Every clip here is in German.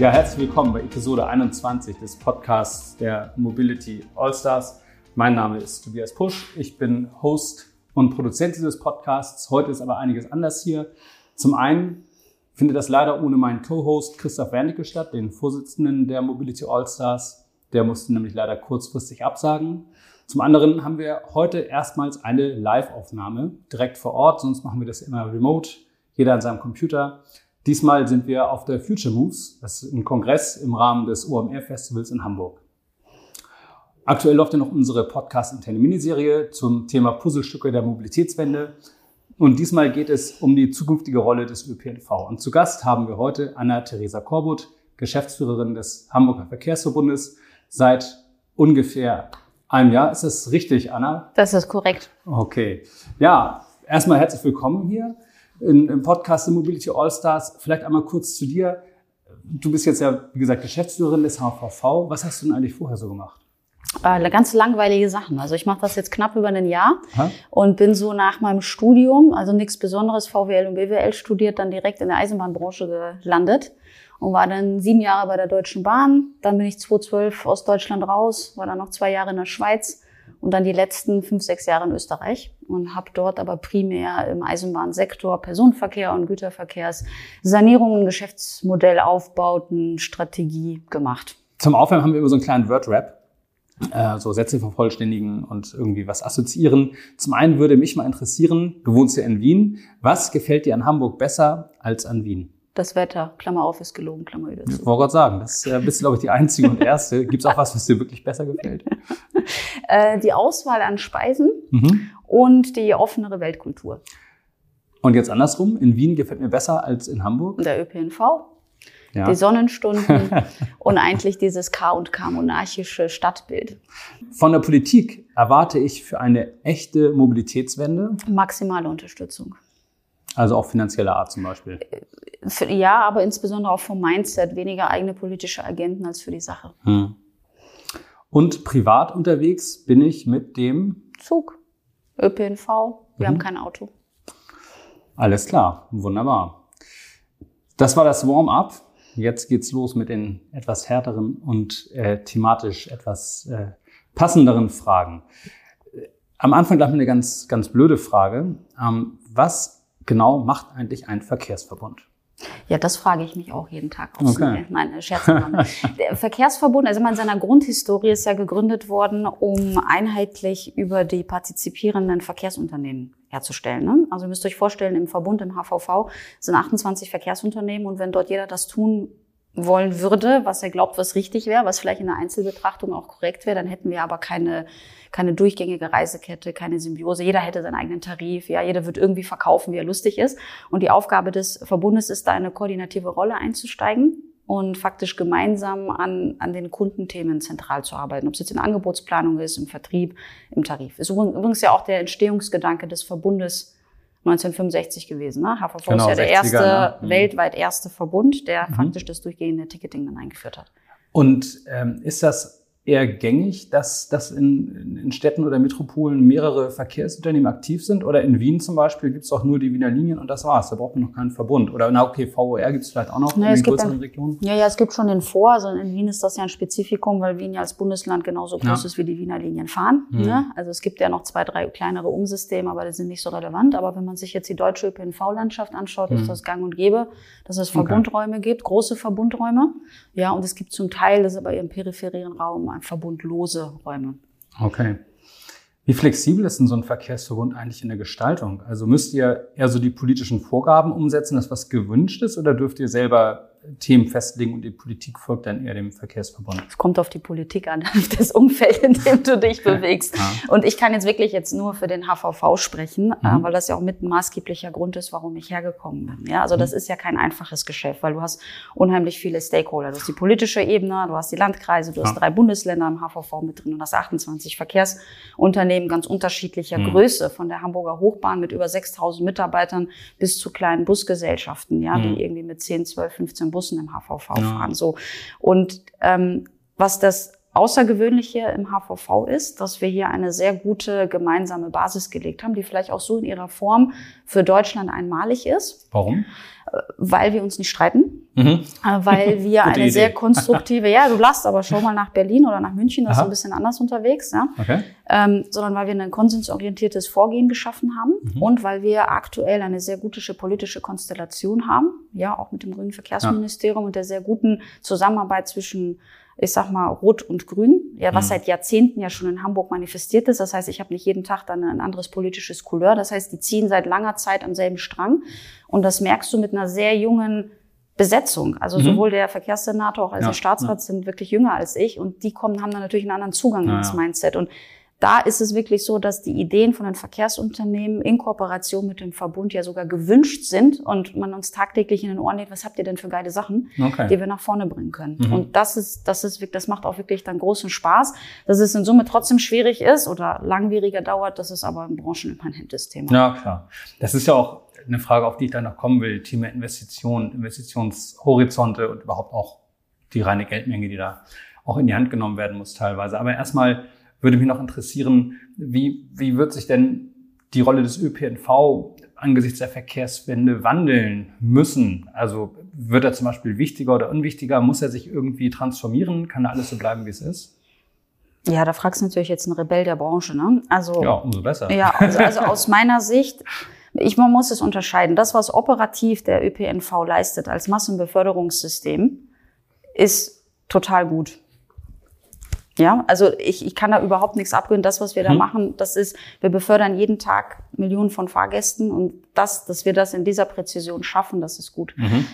Ja, herzlich willkommen bei Episode 21 des Podcasts der Mobility Allstars. Mein Name ist Tobias Pusch. Ich bin Host und Produzent dieses Podcasts. Heute ist aber einiges anders hier. Zum einen findet das leider ohne meinen Co-Host Christoph Wernicke statt, den Vorsitzenden der Mobility Allstars. Der musste nämlich leider kurzfristig absagen. Zum anderen haben wir heute erstmals eine Live-Aufnahme direkt vor Ort, sonst machen wir das immer remote, jeder an seinem Computer. Diesmal sind wir auf der Future Moves, das ist ein Kongress im Rahmen des OMR-Festivals in Hamburg. Aktuell läuft ja noch unsere Podcast-interne Miniserie zum Thema Puzzlestücke der Mobilitätswende. Und diesmal geht es um die zukünftige Rolle des ÖPNV. Und zu Gast haben wir heute Anna-Theresa Korbut, Geschäftsführerin des Hamburger Verkehrsverbundes, seit ungefähr einem Jahr. Ist das richtig, Anna? Das ist korrekt. Okay. Ja, erstmal herzlich willkommen hier in, im Podcast The Mobility All Stars. Vielleicht einmal kurz zu dir. Du bist jetzt ja, wie gesagt, Geschäftsführerin des HVV. Was hast du denn eigentlich vorher so gemacht? Äh, ganz langweilige Sachen. Also ich mache das jetzt knapp über ein Jahr ha? und bin so nach meinem Studium, also nichts Besonderes, VWL und BWL studiert, dann direkt in der Eisenbahnbranche gelandet und war dann sieben Jahre bei der Deutschen Bahn. Dann bin ich 2012 aus Deutschland raus, war dann noch zwei Jahre in der Schweiz und dann die letzten fünf, sechs Jahre in Österreich und habe dort aber primär im Eisenbahnsektor Personenverkehr und Güterverkehrs Sanierungen, Geschäftsmodellaufbauten, Strategie gemacht. Zum Aufwärmen haben wir immer so einen kleinen Word-Rap. Äh, so Sätze vervollständigen und irgendwie was assoziieren. Zum einen würde mich mal interessieren, du wohnst ja in Wien. Was gefällt dir an Hamburg besser als an Wien? Das Wetter, Klammer auf, ist gelogen, Klammer über. Ich wollte gerade sagen, das äh, bist du, glaube ich, die Einzige und Erste. Gibt es auch was, was dir wirklich besser gefällt? äh, die Auswahl an Speisen mhm. und die offenere Weltkultur. Und jetzt andersrum, in Wien gefällt mir besser als in Hamburg? Der ÖPNV, ja. die Sonnenstunden und eigentlich dieses K und K monarchische Stadtbild. Von der Politik erwarte ich für eine echte Mobilitätswende maximale Unterstützung. Also auch finanzieller Art zum Beispiel. Ja, aber insbesondere auch vom Mindset. Weniger eigene politische Agenten als für die Sache. Hm. Und privat unterwegs bin ich mit dem Zug, ÖPNV. Wir mhm. haben kein Auto. Alles klar, wunderbar. Das war das Warm-up. Jetzt geht's los mit den etwas härteren und äh, thematisch etwas äh, passenderen Fragen. Am Anfang gleich eine ganz, ganz blöde Frage. Ähm, was genau macht eigentlich ein Verkehrsverbund? Ja, das frage ich mich auch jeden Tag. Aufs okay. Nein, Scherz. Der Verkehrsverbund, also in seiner Grundhistorie ist ja gegründet worden, um einheitlich über die partizipierenden Verkehrsunternehmen herzustellen. Ne? Also ihr müsst euch vorstellen, im Verbund, im HVV, sind 28 Verkehrsunternehmen und wenn dort jeder das tun wollen würde, was er glaubt, was richtig wäre, was vielleicht in der Einzelbetrachtung auch korrekt wäre, dann hätten wir aber keine, keine durchgängige Reisekette, keine Symbiose. Jeder hätte seinen eigenen Tarif, ja, jeder wird irgendwie verkaufen, wie er lustig ist. Und die Aufgabe des Verbundes ist, da eine koordinative Rolle einzusteigen und faktisch gemeinsam an, an den Kundenthemen zentral zu arbeiten. Ob es jetzt in Angebotsplanung ist, im Vertrieb, im Tarif. Ist übrigens ja auch der Entstehungsgedanke des Verbundes 1965 gewesen. Ne? HVV genau, ist ja der erste, ne? Mhm. weltweit erste Verbund, der mhm. faktisch das durchgehende Ticketing dann eingeführt hat. Und ähm, ist das eher gängig, dass, dass in, in Städten oder Metropolen mehrere Verkehrsunternehmen aktiv sind? Oder in Wien zum Beispiel gibt es auch nur die Wiener Linien und das war's. Da braucht man noch keinen Verbund. Oder na okay, VOR gibt es vielleicht auch noch naja, in den größeren ein, Regionen? Ja, ja, es gibt schon den Vor. Also in Wien ist das ja ein Spezifikum, weil Wien ja als Bundesland genauso groß ja. ist, wie die Wiener Linien fahren. Mhm. Ne? Also es gibt ja noch zwei, drei kleinere Umsysteme, aber die sind nicht so relevant. Aber wenn man sich jetzt die deutsche ÖPNV-Landschaft anschaut, mhm. ist das gang und gäbe, dass es Verbundräume okay. gibt, große Verbundräume. Ja, und es gibt zum Teil, das ist aber im peripheren Raum, verbundlose Räume. Okay. Wie flexibel ist denn so ein Verkehrsverbund eigentlich in der Gestaltung? Also müsst ihr eher so die politischen Vorgaben umsetzen, dass was gewünscht ist, oder dürft ihr selber Themen festlegen und die Politik folgt dann eher dem Verkehrsverbund? Es kommt auf die Politik an, auf das Umfeld, in dem du dich bewegst. Ja. Und ich kann jetzt wirklich jetzt nur für den HVV sprechen, äh, mhm. weil das ja auch mit ein maßgeblicher Grund ist, warum ich hergekommen bin. Ja, also das mhm. ist ja kein einfaches Geschäft, weil du hast unheimlich viele Stakeholder. Du hast die politische Ebene, du hast die Landkreise, du hast drei Bundesländer im HVV mit drin und hast 28 Verkehrsunternehmen ganz unterschiedlicher mhm. Größe, von der Hamburger Hochbahn mit über 6000 Mitarbeitern bis zu kleinen Busgesellschaften, ja, die mhm. irgendwie mit 10, 12, 15 Bussen im HVV ja. fahren. So. Und ähm, was das Außergewöhnliche im HVV ist, dass wir hier eine sehr gute gemeinsame Basis gelegt haben, die vielleicht auch so in ihrer Form für Deutschland einmalig ist. Warum? Weil wir uns nicht streiten, mhm. Äh, weil wir eine Idee. sehr konstruktive, ja, du lachst aber schon mal nach Berlin oder nach München, das Aha. ist ein bisschen anders unterwegs, ja. Okay. Ähm, sondern weil wir ein konsensorientiertes Vorgehen geschaffen haben mhm. und weil wir aktuell eine sehr gute politische Konstellation haben, ja, auch mit dem Grünen Verkehrsministerium ja. und der sehr guten Zusammenarbeit zwischen ich sag mal, Rot und Grün, ja, was mhm. seit Jahrzehnten ja schon in Hamburg manifestiert ist. Das heißt, ich habe nicht jeden Tag dann ein anderes politisches Couleur. Das heißt, die ziehen seit langer Zeit am selben Strang. Und das merkst du mit einer sehr jungen Besetzung. Also mhm. sowohl der Verkehrssenator auch als ja, der Staatsrat ja. sind wirklich jünger als ich und die kommen, haben dann natürlich einen anderen Zugang ja, ins Mindset. Und da ist es wirklich so, dass die Ideen von den Verkehrsunternehmen in Kooperation mit dem Verbund ja sogar gewünscht sind und man uns tagtäglich in den Ohren legt, was habt ihr denn für geile Sachen, okay. die wir nach vorne bringen können. Mhm. Und das ist, das ist, das macht auch wirklich dann großen Spaß. Dass es in Summe trotzdem schwierig ist oder langwieriger dauert, das ist aber im branchenimmanentes Thema. Ja, klar. Das ist ja auch eine Frage, auf die ich dann noch kommen will. Thema Investitionen, Investitionshorizonte und überhaupt auch die reine Geldmenge, die da auch in die Hand genommen werden muss teilweise. Aber erstmal, würde mich noch interessieren, wie, wie wird sich denn die Rolle des ÖPNV angesichts der Verkehrswende wandeln müssen? Also wird er zum Beispiel wichtiger oder unwichtiger? Muss er sich irgendwie transformieren? Kann er alles so bleiben, wie es ist? Ja, da fragst du natürlich jetzt einen Rebell der Branche, ne? Also ja, umso besser. Ja, also, also aus meiner Sicht, ich man muss es unterscheiden. Das, was operativ der ÖPNV leistet als Massenbeförderungssystem, ist total gut. Ja, also ich, ich kann da überhaupt nichts abgönnen. Das, was wir da mhm. machen, das ist, wir befördern jeden Tag Millionen von Fahrgästen und das, dass wir das in dieser Präzision schaffen, das ist gut. Mhm.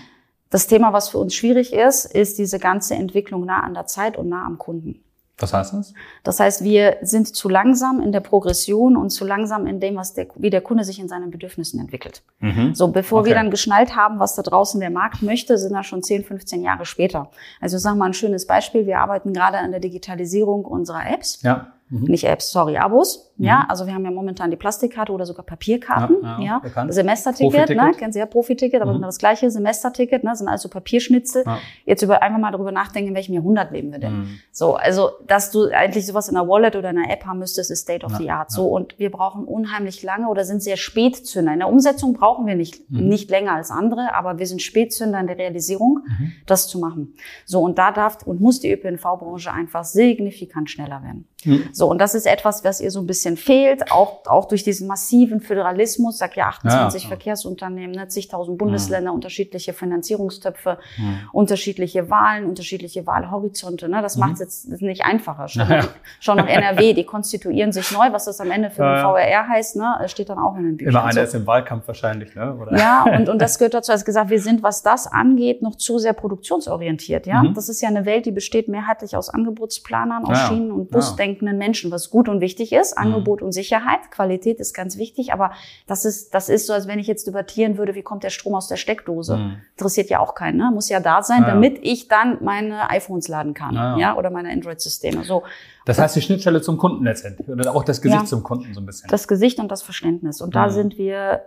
Das Thema, was für uns schwierig ist, ist diese ganze Entwicklung nah an der Zeit und nah am Kunden. Was heißt das? Das heißt, wir sind zu langsam in der Progression und zu langsam in dem, was der, wie der Kunde sich in seinen Bedürfnissen entwickelt. Mhm. So, bevor okay. wir dann geschnallt haben, was da draußen der Markt möchte, sind wir schon 10, 15 Jahre später. Also sagen wir mal ein schönes Beispiel. Wir arbeiten gerade an der Digitalisierung unserer Apps. Ja. Mhm. Nicht Apps, sorry, Abos. Mhm. Ja, also wir haben ja momentan die Plastikkarte oder sogar Papierkarten. Ja, ja, ja. Semesterticket, ne, kennen Sie ja Profiticket, aber mhm. genau das gleiche Semesterticket, ne, sind also Papierschnitzel. Ja. Jetzt über einfach mal darüber nachdenken, in welchem Jahrhundert leben wir denn? Mhm. So, also dass du eigentlich sowas in einer Wallet oder in einer App haben müsstest, ist State of the Art. So und wir brauchen unheimlich lange oder sind sehr Spätzünder. In der Umsetzung brauchen wir nicht mhm. nicht länger als andere, aber wir sind Spätzünder in der Realisierung, mhm. das zu machen. So und da darf und muss die ÖPNV-Branche einfach signifikant schneller werden. Mhm. So, und das ist etwas, was ihr so ein bisschen fehlt, auch, auch durch diesen massiven Föderalismus, sag ja 28 ja, Verkehrsunternehmen, ne, zigtausend Bundesländer, mhm. unterschiedliche Finanzierungstöpfe, mhm. unterschiedliche Wahlen, unterschiedliche Wahlhorizonte. Ne? Das macht es jetzt nicht einfacher. Schon, ja. schon noch NRW, die konstituieren sich neu, was das am Ende für den VRR heißt, ne? steht dann auch in den Büchern. Immer einer ist im Wahlkampf wahrscheinlich, ne? Oder? Ja, und, und das gehört dazu, als gesagt, wir sind, was das angeht, noch zu sehr produktionsorientiert. Ja, mhm. Das ist ja eine Welt, die besteht mehrheitlich aus Angebotsplanern, aus ja. Schienen- und Busdenkenden Menschen Menschen, was gut und wichtig ist. Mhm. Angebot und Sicherheit, Qualität ist ganz wichtig, aber das ist, das ist so, als wenn ich jetzt debattieren würde, wie kommt der Strom aus der Steckdose? Mhm. Interessiert ja auch keinen, ne? Muss ja da sein, ja, damit ich dann meine iPhones laden kann, ja, ja oder meine Android-Systeme. So. Das heißt die Schnittstelle zum Kunden letztendlich oder auch das Gesicht zum Kunden so ein bisschen. Das Gesicht und das Verständnis. Und da mhm. sind wir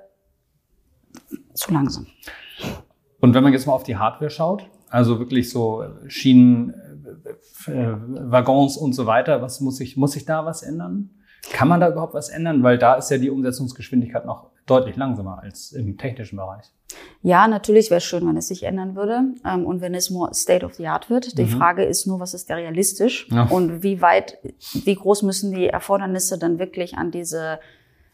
zu langsam. Und wenn man jetzt mal auf die Hardware schaut, also wirklich so Schienen, Waggons und so weiter. Was muss ich, muss ich da was ändern? Kann man da überhaupt was ändern? Weil da ist ja die Umsetzungsgeschwindigkeit noch deutlich langsamer als im technischen Bereich. Ja, natürlich wäre es schön, wenn es sich ändern würde ähm, und wenn es more State of the Art wird. Die mhm. Frage ist nur, was ist da realistisch ja. und wie weit, wie groß müssen die Erfordernisse dann wirklich an diese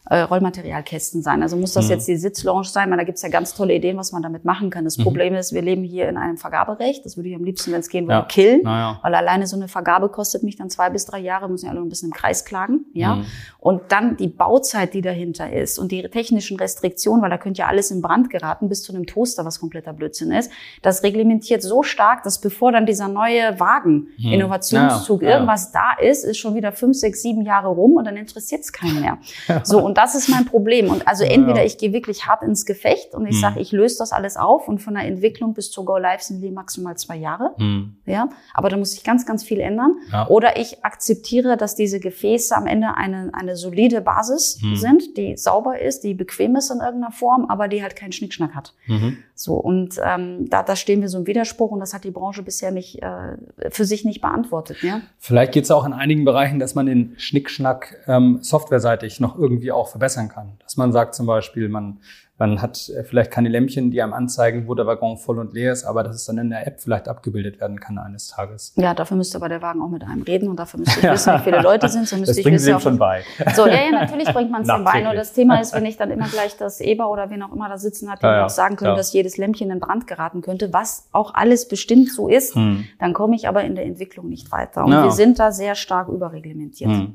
äh, Rollmaterialkästen sein. Also muss das mhm. jetzt die Sitzlounge sein, weil da gibt's ja ganz tolle Ideen, was man damit machen kann. Das mhm. Problem ist, wir leben hier in einem Vergaberecht. Das würde ich am liebsten, wenn es gehen würde, ja. killen. Ja. Weil alleine so eine Vergabe kostet mich dann zwei bis drei Jahre, müssen ja alle ein bisschen im Kreis klagen. Ja. Mhm. Und dann die Bauzeit, die dahinter ist und die technischen Restriktionen, weil da könnte ja alles in Brand geraten, bis zu einem Toaster, was kompletter Blödsinn ist. Das reglementiert so stark, dass bevor dann dieser neue Wagen, mhm. Innovationszug, irgendwas da ist, ist schon wieder fünf, sechs, sieben Jahre rum und dann interessiert es keinen mehr. So, und das ist mein Problem. Und also entweder ich gehe wirklich hart ins Gefecht und ich mhm. sage, ich löse das alles auf und von der Entwicklung bis zur Go Live sind die maximal zwei Jahre. Mhm. Ja, aber da muss ich ganz, ganz viel ändern. Ja. Oder ich akzeptiere, dass diese Gefäße am Ende eine, eine solide Basis mhm. sind, die sauber ist, die bequem ist in irgendeiner Form, aber die halt keinen Schnickschnack hat. Mhm. So, und ähm, da, da stehen wir so im Widerspruch und das hat die Branche bisher nicht äh, für sich nicht beantwortet. Ja? Vielleicht geht es auch in einigen Bereichen, dass man den Schnickschnack ähm, softwareseitig noch irgendwie auch verbessern kann. Dass man sagt zum Beispiel, man man hat äh, vielleicht keine Lämpchen, die einem anzeigen, wo der Waggon voll und leer ist, aber dass es dann in der App vielleicht abgebildet werden kann eines Tages. Ja, dafür müsste aber der Wagen auch mit einem reden und dafür müsste ich wissen, wie viele Leute sind. So müsste das ich bringen Sie ihm schon bei. So, ja, ja, natürlich bringt man es ihm bei. Nur das Thema ist, wenn ich dann immer gleich das Eber oder wen auch immer da sitzen hat, die ja, ja, auch sagen können, ja. dass jedes Lämpchen in Brand geraten könnte, was auch alles bestimmt so ist, hm. dann komme ich aber in der Entwicklung nicht weiter. Und wir sind da sehr stark überreglementiert. Hm.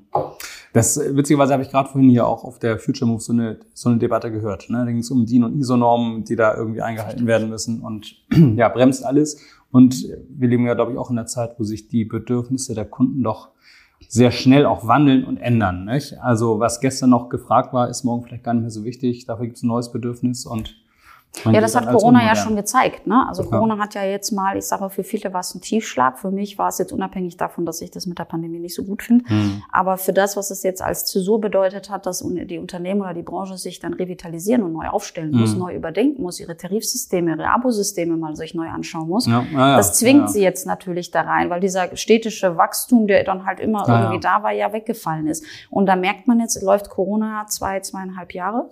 Das witzigerweise habe ich gerade vorhin hier auch auf der Future Move so eine, so eine Debatte gehört. Ne? Da ging es um DIN und ISO-Normen, die da irgendwie eingehalten werden müssen und ja, bremst alles. Und wir leben ja, glaube ich, auch in einer Zeit, wo sich die Bedürfnisse der Kunden doch sehr schnell auch wandeln und ändern. Nicht? Also was gestern noch gefragt war, ist morgen vielleicht gar nicht mehr so wichtig. Dafür gibt es ein neues Bedürfnis und man ja, das hat Corona ja schon gezeigt. Ne? Also ja. Corona hat ja jetzt mal, ich sage mal, für viele war es ein Tiefschlag. Für mich war es jetzt unabhängig davon, dass ich das mit der Pandemie nicht so gut finde. Mhm. Aber für das, was es jetzt als Zäsur bedeutet hat, dass die Unternehmen oder die Branche sich dann revitalisieren und neu aufstellen mhm. muss, neu überdenken muss, ihre Tarifsysteme, ihre Abosysteme mal sich neu anschauen muss. Ja. Ja, das zwingt sie jetzt natürlich da rein, weil dieser städtische Wachstum, der dann halt immer irgendwie da war, ja weggefallen ist. Und da merkt man jetzt, läuft Corona zwei, zweieinhalb Jahre.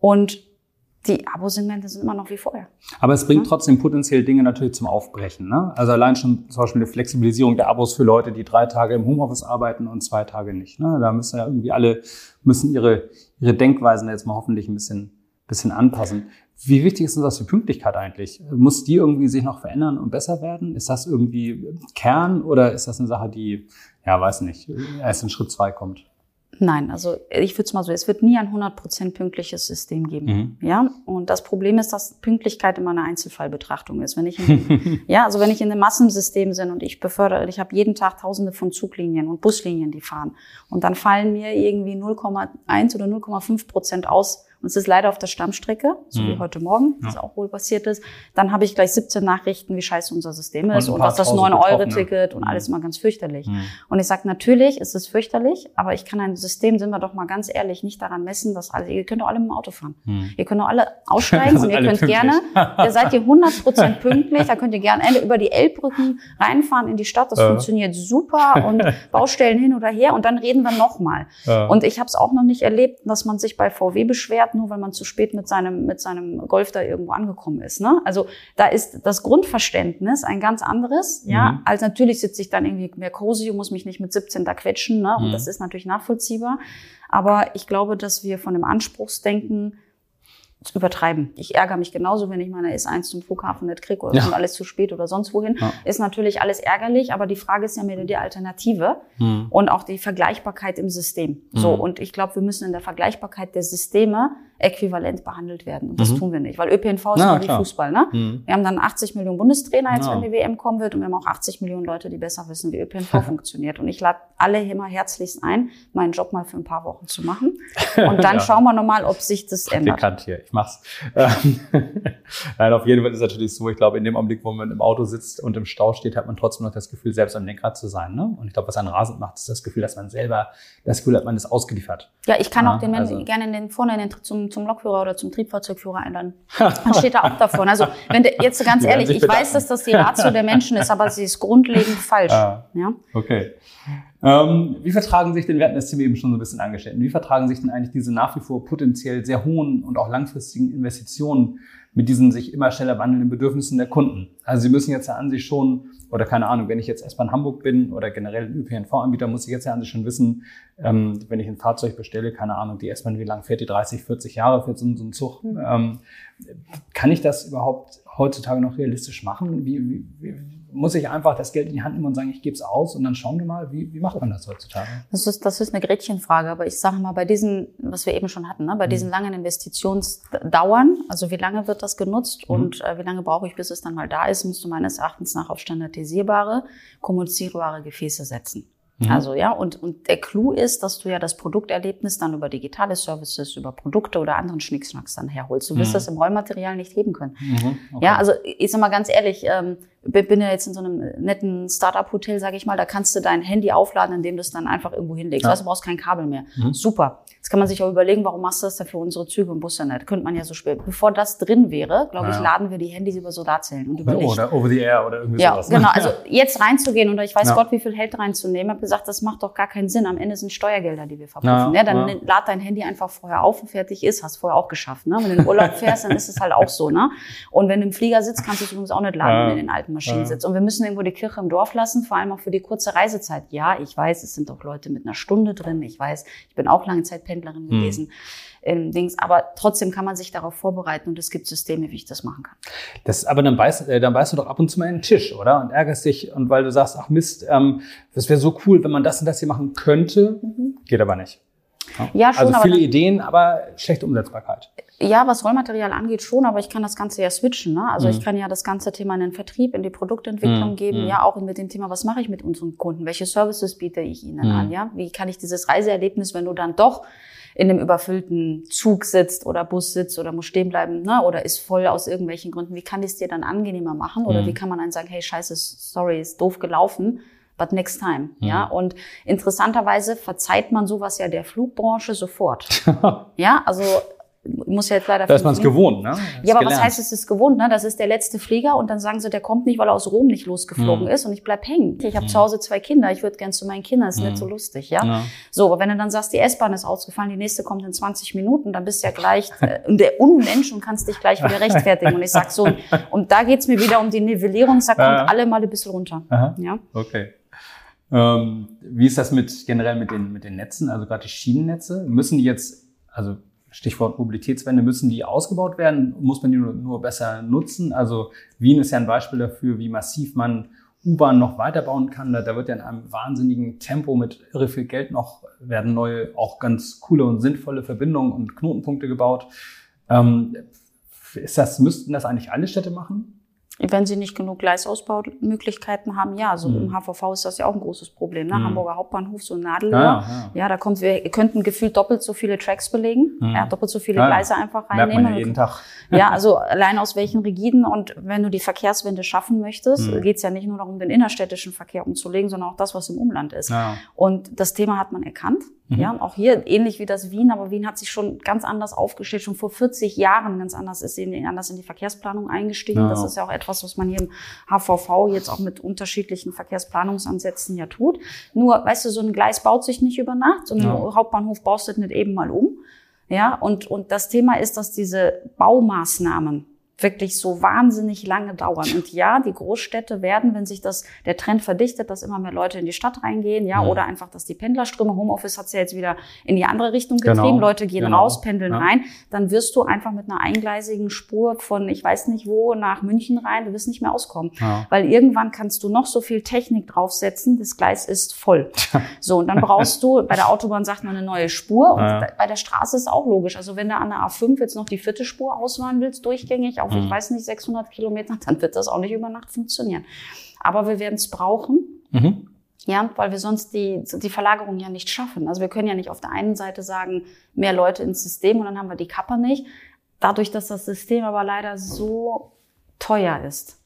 Und die Abosegmente sind immer noch wie vorher. Aber es bringt ja? trotzdem potenziell Dinge natürlich zum Aufbrechen. Ne? Also allein schon zum Beispiel eine Flexibilisierung der Abos für Leute, die drei Tage im Homeoffice arbeiten und zwei Tage nicht. Ne? Da müssen ja irgendwie alle müssen ihre ihre Denkweisen jetzt mal hoffentlich ein bisschen bisschen anpassen. Wie wichtig ist denn das für Pünktlichkeit eigentlich? Muss die irgendwie sich noch verändern und besser werden? Ist das irgendwie Kern oder ist das eine Sache, die, ja, weiß nicht, erst in Schritt zwei kommt? Nein, also ich würde es mal so, es wird nie ein 100% pünktliches System geben. Mhm. Ja, und das Problem ist, dass Pünktlichkeit immer eine Einzelfallbetrachtung ist. Wenn ich in, ja, also wenn ich in einem Massensystem bin und ich befördere, ich habe jeden Tag tausende von Zuglinien und Buslinien, die fahren und dann fallen mir irgendwie 0,1 oder 0,5 Prozent aus und es ist leider auf der Stammstrecke, so mhm. wie heute Morgen, was ja. auch wohl passiert ist. Dann habe ich gleich 17 Nachrichten, wie scheiße unser System ist und, und was das 9-Euro-Ticket und alles immer ganz fürchterlich. Mhm. Und ich sage, natürlich ist es fürchterlich, aber ich kann ein System, sind wir doch mal ganz ehrlich, nicht daran messen, dass alle, ihr könnt doch alle mit dem Auto fahren. Mhm. Ihr könnt doch alle aussteigen und ihr könnt pünktlich. gerne, ihr seid ihr 100 Prozent pünktlich, da könnt ihr gerne über die Elbbrücken reinfahren in die Stadt, das äh. funktioniert super und Baustellen hin oder her und dann reden wir nochmal. Äh. Und ich habe es auch noch nicht erlebt, dass man sich bei VW beschwert, nur weil man zu spät mit seinem, mit seinem Golf da irgendwo angekommen ist. Ne? Also da ist das Grundverständnis ein ganz anderes, mhm. ja, als natürlich sitze ich dann irgendwie mehr cozy und muss mich nicht mit 17 da quetschen, ne? Und mhm. das ist natürlich nachvollziehbar. Aber ich glaube, dass wir von dem Anspruchsdenken übertreiben. Ich ärgere mich genauso, wenn ich meine S1 zum Flughafen nicht kriege oder ja. alles zu spät oder sonst wohin. Ja. Ist natürlich alles ärgerlich, aber die Frage ist ja mehr die Alternative mhm. und auch die Vergleichbarkeit im System. Mhm. So, und ich glaube, wir müssen in der Vergleichbarkeit der Systeme äquivalent behandelt werden. Und das mhm. tun wir nicht, weil ÖPNV ist ja, wie Fußball. Ne? Mhm. Wir haben dann 80 Millionen Bundestrainer jetzt, ja. wenn die WM kommen wird, und wir haben auch 80 Millionen Leute, die besser wissen, wie ÖPNV funktioniert. Und ich lade alle immer herzlichst ein, meinen Job mal für ein paar Wochen zu machen. Und dann ja. schauen wir nochmal, ob sich das ändert. Bekannt hier, ich mach's. Ähm, nein, auf jeden Fall ist es natürlich so, ich glaube, in dem Augenblick, wo man im Auto sitzt und im Stau steht, hat man trotzdem noch das Gefühl, selbst am Lenkrad zu sein. Ne? Und ich glaube, was einen rasend macht, ist das Gefühl, dass man selber das Gefühl hat, man ist ausgeliefert. Ja, ich kann auch den Menschen also, gerne in den, vorne in den, zum, zum Lokführer oder zum Triebfahrzeugführer einladen. Dann steht da auch davon. Also wenn der, jetzt ganz ehrlich, ich weiß, dass das die Ratio der Menschen ist, aber sie ist grundlegend falsch. Ah, ja? Okay. Ähm, wie vertragen sich denn, wir hatten das Thema eben schon so ein bisschen angestellt, wie vertragen sich denn eigentlich diese nach wie vor potenziell sehr hohen und auch langfristigen Investitionen mit diesen sich immer schneller wandelnden Bedürfnissen der Kunden. Also sie müssen jetzt ja an sich schon, oder keine Ahnung, wenn ich jetzt erstmal in Hamburg bin oder generell ein ÖPNV-Anbieter, muss ich jetzt ja an sich schon wissen, ähm, wenn ich ein Fahrzeug bestelle, keine Ahnung, die erstmal wie lang fährt die 30, 40 Jahre für so, so einen Zug. Mhm. Ähm, kann ich das überhaupt heutzutage noch realistisch machen? Wie, wie, wie, muss ich einfach das Geld in die Hand nehmen und sagen, ich gebe es aus und dann schauen wir mal, wie, wie macht man das heutzutage? Das ist, das ist eine Gretchenfrage, aber ich sage mal, bei diesen, was wir eben schon hatten, ne, bei diesen mhm. langen Investitionsdauern, also wie lange wird das genutzt mhm. und äh, wie lange brauche ich, bis es dann mal da ist, musst du meines Erachtens nach auf standardisierbare, kommunizierbare Gefäße setzen. Mhm. Also ja, und, und der Clou ist, dass du ja das Produkterlebnis dann über digitale Services, über Produkte oder anderen Schnickschnacks dann herholst. Du wirst mhm. das im Rollmaterial nicht heben können. Mhm. Okay. Ja, also ich sag mal ganz ehrlich, ähm, bin ja jetzt in so einem netten Startup-Hotel, sage ich mal, da kannst du dein Handy aufladen, indem du es dann einfach irgendwo hinlegst. Ja. Also du brauchst kein Kabel mehr. Mhm. Super. Jetzt kann man sich auch überlegen, warum machst du das da für unsere Züge und Busse nicht? Könnte man ja so spät. Bevor das drin wäre, glaube ich, laden wir die Handys über Solarzellen und über Licht. Oder over the air oder irgendwie ja, sowas. Ja, genau. Also jetzt reinzugehen und ich weiß ja. Gott, wie viel Geld reinzunehmen, habe gesagt, das macht doch gar keinen Sinn. Am Ende sind Steuergelder, die wir verpuffen. Ja, ja, dann lad dein Handy einfach vorher auf und fertig ist. Hast vorher auch geschafft. Ne? Wenn du in Urlaub fährst, dann ist es halt auch so. Ne? Und wenn du im Flieger sitzt, kannst du es übrigens auch nicht laden, in den alten Maschinen sitzt. Und wir müssen irgendwo die Kirche im Dorf lassen, vor allem auch für die kurze Reisezeit. Ja, ich weiß, es sind doch Leute mit einer Stunde drin. Ich weiß, ich bin auch lange Zeit Pendlerin hm. gewesen. Hm Dings. Aber trotzdem kann man sich darauf vorbereiten und es gibt Systeme, wie ich das machen kann. Das, aber dann beißt, äh, dann beißt du doch ab und zu mal in den Tisch, oder? Und ärgerst dich und weil du sagst, ach Mist, ähm, das wäre so cool, wenn man das und das hier machen könnte, mhm. geht aber nicht. Ja, ja schon. Also viele Ideen, aber schlechte Umsetzbarkeit. Ja, was Rollmaterial angeht, schon, aber ich kann das Ganze ja switchen. Ne? Also mhm. ich kann ja das ganze Thema in den Vertrieb, in die Produktentwicklung mhm. geben, mhm. ja, auch mit dem Thema, was mache ich mit unseren Kunden? Welche Services biete ich ihnen mhm. an? Ja, wie kann ich dieses Reiseerlebnis, wenn du dann doch in einem überfüllten Zug sitzt oder Bus sitzt oder muss stehen bleiben ne, oder ist voll aus irgendwelchen Gründen, wie kann ich es dir dann angenehmer machen? Oder mhm. wie kann man dann sagen, hey, scheiße, sorry, ist doof gelaufen, but next time. Mhm. Ja, und interessanterweise verzeiht man sowas ja der Flugbranche sofort. ja, also muss ja jetzt leider. Da ist man es gewohnt, ne? ja, aber gelernt. was heißt, es ist gewohnt, ne? Das ist der letzte Flieger und dann sagen sie, der kommt nicht, weil er aus Rom nicht losgeflogen hm. ist und ich bleib hängen. Ich habe hm. zu Hause zwei Kinder, ich würde gern zu meinen Kindern, ist hm. nicht so lustig, ja? ja? So, aber wenn du dann sagst, die S-Bahn ist ausgefallen, die nächste kommt in 20 Minuten, dann bist du ja gleich äh, der Unmensch und kannst dich gleich wieder rechtfertigen. Und ich sag so, und da geht's mir wieder um die Nivellierung, sag, kommt ja. alle mal ein bisschen runter. Aha. Ja? Okay. Ähm, wie ist das mit generell mit den, mit den Netzen, also gerade die Schienennetze? Müssen die jetzt, also Stichwort Mobilitätswende, müssen die ausgebaut werden? Muss man die nur, nur besser nutzen? Also Wien ist ja ein Beispiel dafür, wie massiv man U-Bahn noch weiterbauen kann. Da, da wird ja in einem wahnsinnigen Tempo mit irre viel Geld noch werden neue, auch ganz coole und sinnvolle Verbindungen und Knotenpunkte gebaut. Ähm, ist das, müssten das eigentlich alle Städte machen? Wenn sie nicht genug Gleisausbaumöglichkeiten haben, ja, so mhm. im HVV ist das ja auch ein großes Problem. Ne? Mhm. Hamburger Hauptbahnhof, so ein Nadelöhr. Ja, ja. ja, da kommt, wir könnten gefühlt doppelt so viele Tracks belegen, mhm. ja, doppelt so viele ja, Gleise einfach reinnehmen. Ja jeden Tag. ja, also allein aus welchen Rigiden und wenn du die Verkehrswende schaffen möchtest, mhm. geht es ja nicht nur darum, den innerstädtischen Verkehr umzulegen, sondern auch das, was im Umland ist. Und das Thema hat man erkannt. Mhm. Ja, auch hier ähnlich wie das Wien, aber Wien hat sich schon ganz anders aufgestellt, schon vor 40 Jahren ganz anders ist in, anders in die Verkehrsplanung eingestiegen. Ja. Das ist ja auch etwas, was man hier im HVV jetzt auch mit unterschiedlichen Verkehrsplanungsansätzen ja tut. Nur, weißt du, so ein Gleis baut sich nicht über Nacht, so einen ja. Hauptbahnhof baust du nicht eben mal um. Ja, und, und das Thema ist, dass diese Baumaßnahmen, wirklich so wahnsinnig lange dauern. Und ja, die Großstädte werden, wenn sich das, der Trend verdichtet, dass immer mehr Leute in die Stadt reingehen, ja, ja. oder einfach, dass die Pendlerströme, Homeoffice hat's ja jetzt wieder in die andere Richtung getrieben, genau. Leute gehen genau. raus, pendeln ja. rein, dann wirst du einfach mit einer eingleisigen Spur von, ich weiß nicht wo, nach München rein, du wirst nicht mehr auskommen. Ja. Weil irgendwann kannst du noch so viel Technik draufsetzen, das Gleis ist voll. so, und dann brauchst du, bei der Autobahn sagt man eine neue Spur und bei der Straße ist auch logisch. Also wenn du an der A5 jetzt noch die vierte Spur ausfahren willst, durchgängig, auf, mhm. ich weiß nicht, 600 Kilometer, dann wird das auch nicht über Nacht funktionieren. Aber wir werden es brauchen. Mhm. Ja, weil wir sonst die, die Verlagerung ja nicht schaffen. Also wir können ja nicht auf der einen Seite sagen, mehr Leute ins System und dann haben wir die Kapper nicht. Dadurch, dass das System aber leider so teuer ist,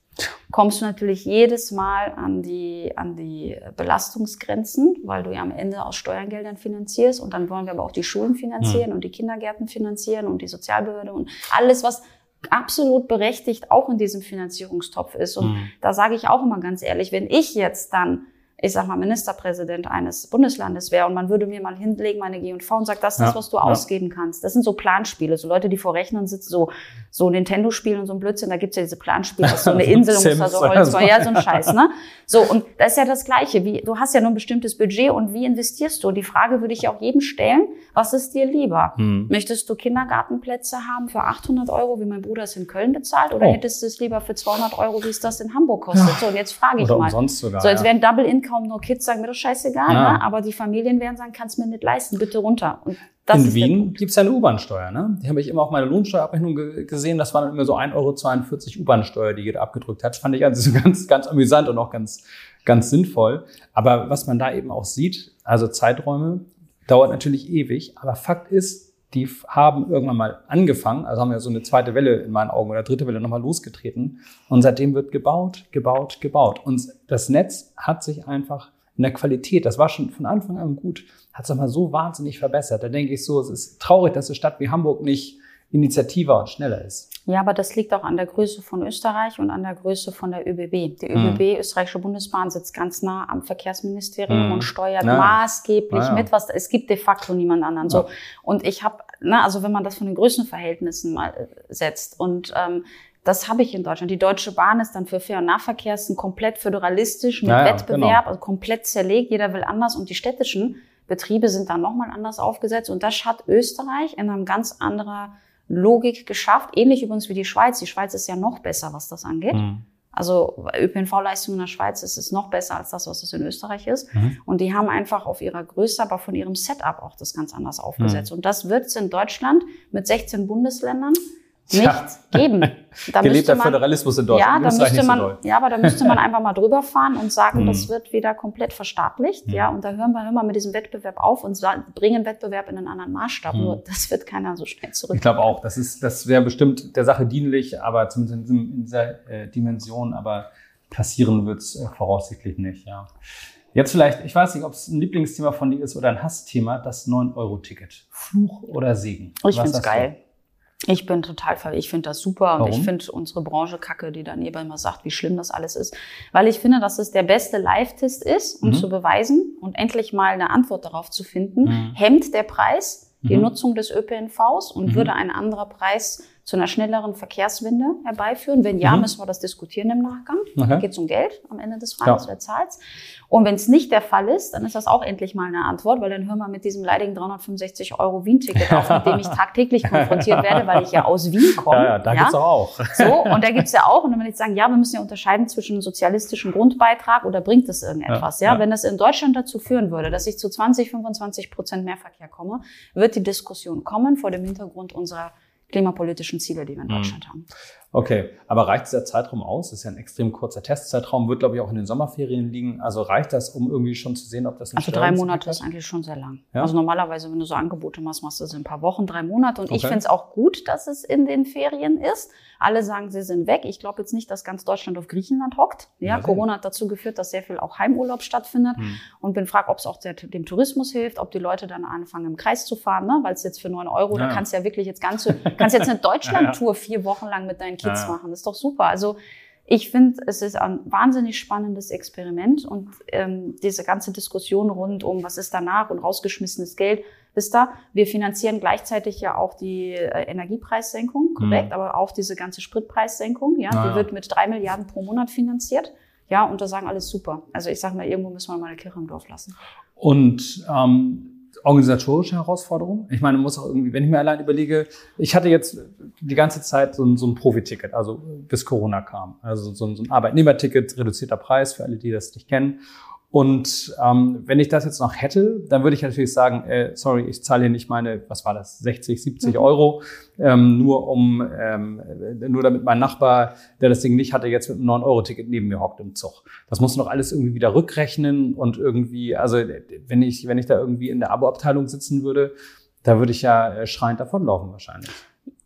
kommst du natürlich jedes Mal an die, an die Belastungsgrenzen, weil du ja am Ende aus Steuergeldern finanzierst und dann wollen wir aber auch die Schulen finanzieren mhm. und die Kindergärten finanzieren und die Sozialbehörde und alles, was absolut berechtigt auch in diesem Finanzierungstopf ist. Und mhm. da sage ich auch immer ganz ehrlich, wenn ich jetzt dann ich sag mal, Ministerpräsident eines Bundeslandes wäre und man würde mir mal hinlegen, meine G&V und sagt, das ist das, was du ja. ausgeben kannst. Das sind so Planspiele, so Leute, die vor Rechnern sitzen, so, so Nintendo spielen und so ein Blödsinn, da gibt's ja diese Planspiele, das ist so eine Insel und muss da so Holz, ja, so ein Scheiß, ne? So, und das ist ja das Gleiche, wie, du hast ja nur ein bestimmtes Budget und wie investierst du? Die Frage würde ich ja auch jedem stellen, was ist dir lieber? Hm. Möchtest du Kindergartenplätze haben für 800 Euro, wie mein Bruder es in Köln bezahlt, oder oh. hättest du es lieber für 200 Euro, wie es das in Hamburg kostet? Ja. So, und jetzt frage ich oder mal. Umsonst sogar, so, jetzt ja. wären Double Income kaum nur Kids sagen, mir das scheißegal, ja. ne? aber die Familien werden sagen, kannst mir nicht leisten, bitte runter. Und das in Wien gibt es ja eine U-Bahn-Steuer. Ne? Die habe ich immer auf meiner Lohnsteuerabrechnung gesehen. Das war dann immer so 1,42 Euro U-Bahn-Steuer, die jeder abgedrückt hat. Fand ich also ganz, ganz amüsant und auch ganz, ganz sinnvoll. Aber was man da eben auch sieht, also Zeiträume, dauert natürlich ewig. Aber Fakt ist, die haben irgendwann mal angefangen, also haben ja so eine zweite Welle in meinen Augen oder dritte Welle nochmal losgetreten. Und seitdem wird gebaut, gebaut, gebaut. Und das Netz hat sich einfach in der Qualität, das war schon von Anfang an gut, hat sich mal so wahnsinnig verbessert. Da denke ich so, es ist traurig, dass eine Stadt wie Hamburg nicht initiativer und schneller ist. Ja, aber das liegt auch an der Größe von Österreich und an der Größe von der ÖBB. Die ÖBB, mhm. Österreichische Bundesbahn, sitzt ganz nah am Verkehrsministerium mhm. und steuert ja. maßgeblich ja. mit, was es gibt de facto niemand anderen. So und ich habe, ne, also wenn man das von den Größenverhältnissen mal äh, setzt und ähm, das habe ich in Deutschland. Die Deutsche Bahn ist dann für Fair- und Nahverkehrs komplett föderalistisch mit Wettbewerb, genau. also komplett zerlegt. Jeder will anders und die städtischen Betriebe sind dann nochmal anders aufgesetzt. Und das hat Österreich in einem ganz anderer Logik geschafft. Ähnlich übrigens wie die Schweiz. Die Schweiz ist ja noch besser, was das angeht. Mhm. Also ÖPNV-Leistung in der Schweiz ist es noch besser als das, was es in Österreich ist. Mhm. Und die haben einfach auf ihrer Größe, aber von ihrem Setup auch das ganz anders aufgesetzt. Mhm. Und das wird es in Deutschland mit 16 Bundesländern nichts ja. geben. Da Gelebter man, Föderalismus in Deutschland. Ja, da müsste man, so ja, aber da müsste man einfach mal drüber fahren und sagen, das hm. wird wieder komplett verstaatlicht. Mhm. Ja, und da hören wir, hören wir mit diesem Wettbewerb auf und bringen Wettbewerb in einen anderen Maßstab. Mhm. Nur das wird keiner so schnell zurück. Ich glaube auch, das ist, das wäre bestimmt der Sache dienlich, aber zumindest in dieser äh, Dimension, aber passieren wird es äh, voraussichtlich nicht, ja. Jetzt vielleicht, ich weiß nicht, ob es ein Lieblingsthema von dir ist oder ein Hassthema, das 9-Euro-Ticket. Fluch oder Segen? Ich finde es geil. Ich bin total, ich finde das super und Warum? ich finde unsere Branche kacke, die daneben immer sagt, wie schlimm das alles ist. Weil ich finde, dass es der beste Live-Test ist, um mhm. zu beweisen und endlich mal eine Antwort darauf zu finden. Mhm. Hemmt der Preis die mhm. Nutzung des ÖPNVs und mhm. würde ein anderer Preis zu einer schnelleren Verkehrswende herbeiführen? Wenn ja, mhm. müssen wir das diskutieren im Nachgang. Okay. Da geht es um Geld am Ende des Tages, ja. wer zahlt's. Und wenn es nicht der Fall ist, dann ist das auch endlich mal eine Antwort, weil dann hören wir mit diesem leidigen 365 Euro Wien-Ticket auf, mit dem ich tagtäglich konfrontiert werde, weil ich ja aus Wien komme. Ja, ja da ja? gibt's auch. So, und da gibt's ja auch. Und wenn wir jetzt sagen, ja, wir müssen ja unterscheiden zwischen sozialistischen Grundbeitrag oder bringt es irgendetwas, ja, ja? Wenn das in Deutschland dazu führen würde, dass ich zu 20, 25 Prozent mehr Verkehr komme, wird die Diskussion kommen vor dem Hintergrund unserer klimapolitischen Ziele, die wir in hm. Deutschland mhm. haben. Okay, aber reicht dieser Zeitraum aus? Das ist ja ein extrem kurzer Testzeitraum, wird, glaube ich, auch in den Sommerferien liegen. Also reicht das, um irgendwie schon zu sehen, ob das ein Also drei Monate ist eigentlich schon sehr lang. Ja? Also normalerweise, wenn du so Angebote machst, machst du es in ein paar Wochen, drei Monate. Und okay. ich finde es auch gut, dass es in den Ferien ist. Alle sagen, sie sind weg. Ich glaube jetzt nicht, dass ganz Deutschland auf Griechenland hockt. Ja, ja Corona hat dazu geführt, dass sehr viel auch Heimurlaub stattfindet. Hm. Und bin frag, ob es auch der, dem Tourismus hilft, ob die Leute dann anfangen, im Kreis zu fahren, ne? weil es jetzt für neun Euro, ja. da kannst du ja wirklich jetzt ganze, kannst jetzt eine Deutschland-Tour vier Wochen lang mit deinen Kids machen. Das ist doch super. Also ich finde, es ist ein wahnsinnig spannendes Experiment und ähm, diese ganze Diskussion rund um, was ist danach und rausgeschmissenes Geld, wisst ihr, wir finanzieren gleichzeitig ja auch die äh, Energiepreissenkung, korrekt, mhm. aber auch diese ganze Spritpreissenkung, ja, naja. die wird mit drei Milliarden pro Monat finanziert. Ja, und da sagen alles super. Also ich sage mal, irgendwo müssen wir mal eine Kirche im Dorf lassen. Und ähm, organisatorische Herausforderung. Ich meine, man muss auch irgendwie, wenn ich mir allein überlege, ich hatte jetzt die ganze Zeit so ein, so ein Profi-Ticket, also bis Corona kam. Also so ein, so ein Arbeitnehmerticket, reduzierter Preis für alle, die das nicht kennen. Und ähm, wenn ich das jetzt noch hätte, dann würde ich natürlich sagen, äh, sorry, ich zahle hier nicht meine, was war das, 60, 70 mhm. Euro, ähm, nur um, ähm, nur damit mein Nachbar, der das Ding nicht hatte, jetzt mit einem 9-Euro-Ticket neben mir hockt im Zug. Das muss noch alles irgendwie wieder rückrechnen und irgendwie, also wenn ich, wenn ich da irgendwie in der Abo-Abteilung sitzen würde, da würde ich ja äh, schreiend davonlaufen wahrscheinlich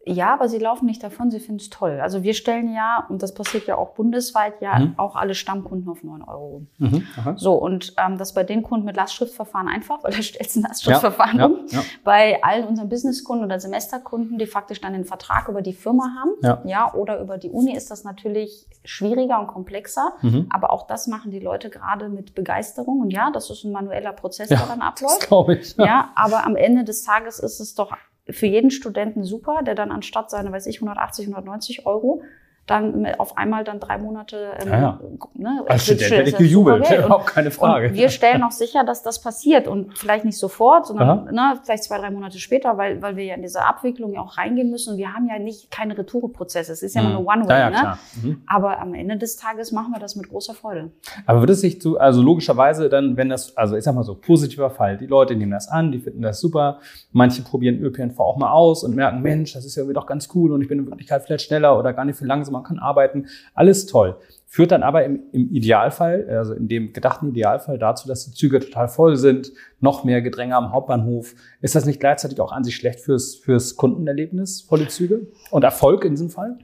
Ja, aber sie laufen nicht davon, sie finden es toll. Also wir stellen ja, und das passiert ja auch bundesweit, ja mhm. auch alle Stammkunden auf 9 Euro. Mhm, so, und ähm, das bei den Kunden mit Lastschriftverfahren einfach, weil da stellst du ein Lastschriftverfahren ja, um. Ja, ja. Bei allen unseren Businesskunden oder Semesterkunden, die faktisch dann den Vertrag über die Firma haben, ja, ja oder über die Uni, ist das natürlich schwieriger und komplexer. Mhm. Aber auch das machen die Leute gerade mit Begeisterung. Und ja, das ist ein manueller Prozess, der dann abläuft. Das ich. Ja. aber am Ende des Tages ist es doch für jeden Studenten super, der dann anstatt seine, weiß ich, 180, 190 Euro dann auf einmal dann drei Monate. Ähm, ja, ja. Ne, Als Student hätte ich gejubelt, überhaupt keine Frage. Wir stellen auch sicher, dass das passiert und vielleicht nicht sofort, sondern ne, vielleicht zwei, drei Monate später, weil, weil wir ja in diese Abwicklung ja auch reingehen müssen. Und wir haben ja nicht keine Retoureprozesse. Es ist ja mhm. nur eine One-Way. Ja, ne? Mhm. Aber am Ende des Tages machen wir das mit großer Freude. Aber wird es sich zu, also logischerweise dann, wenn das, also ich sag mal so, positiver Fall, die Leute nehmen das an, die finden das super, manche probieren ÖPNV auch mal aus und merken, Mensch, das ist ja irgendwie doch ganz cool und ich bin in Wirklichkeit vielleicht schneller oder gar nicht viel langsamer man kann arbeiten, alles toll. Führt dann aber im, im Idealfall, also in dem gedachten Idealfall dazu, dass die Züge total voll sind, noch mehr Gedränge am Hauptbahnhof. Ist das nicht gleichzeitig auch an sich schlecht fürs, fürs Kundenerlebnis, volle Züge? Und Erfolg in diesem Fall?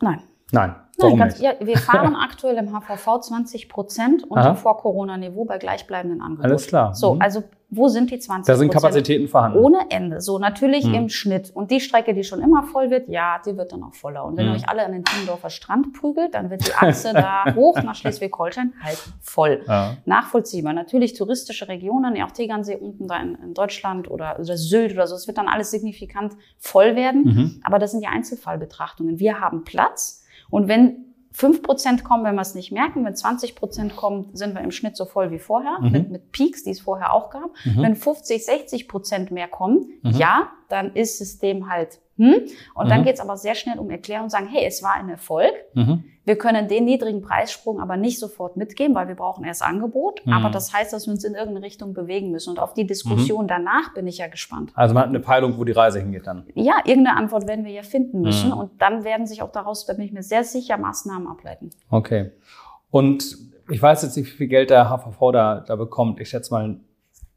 Nein. Nein. Warum Nein, ganz, ja, wir fahren aktuell im HVV 20 Prozent unter Vor-Corona-Niveau bei gleichbleibenden Angeboten. Alles klar. So, mhm. also wo sind die 20% Da sind Kapazitäten vorhanden. Ohne Ende. So, natürlich mhm. im Schnitt. Und die Strecke, die schon immer voll wird, ja, die wird dann auch voller. Und wenn mhm. ihr euch alle an den Timmendorfer Strand prügelt, dann wird die Achse da hoch nach Schleswig-Holstein halt voll. Ja. Nachvollziehbar. Natürlich touristische Regionen, ja auch Tegernsee unten da in, in Deutschland oder, oder Sylt oder so. Es wird dann alles signifikant voll werden. Mhm. Aber das sind die Einzelfallbetrachtungen. Wir haben Platz. Und wenn 5% kommen, wenn wir es nicht merken. Wenn 20% kommen, sind wir im Schnitt so voll wie vorher, mhm. mit, mit Peaks, die es vorher auch gab. Mhm. Wenn 50, 60% mehr kommen, mhm. ja, dann ist System halt hm? Und mhm. dann geht es aber sehr schnell um Erklärung und sagen, hey, es war ein Erfolg. Mhm. Wir können den niedrigen Preissprung aber nicht sofort mitgeben, weil wir brauchen erst Angebot. Mhm. Aber das heißt, dass wir uns in irgendeine Richtung bewegen müssen. Und auf die Diskussion mhm. danach bin ich ja gespannt. Also man hat eine Peilung, wo die Reise hingeht dann. Ja, irgendeine Antwort werden wir ja finden müssen. Mhm. Und dann werden sich auch daraus, da bin ich mir sehr sicher, Maßnahmen ableiten. Okay. Und ich weiß jetzt nicht, wie viel Geld der HVV da, da bekommt. Ich schätze mal einen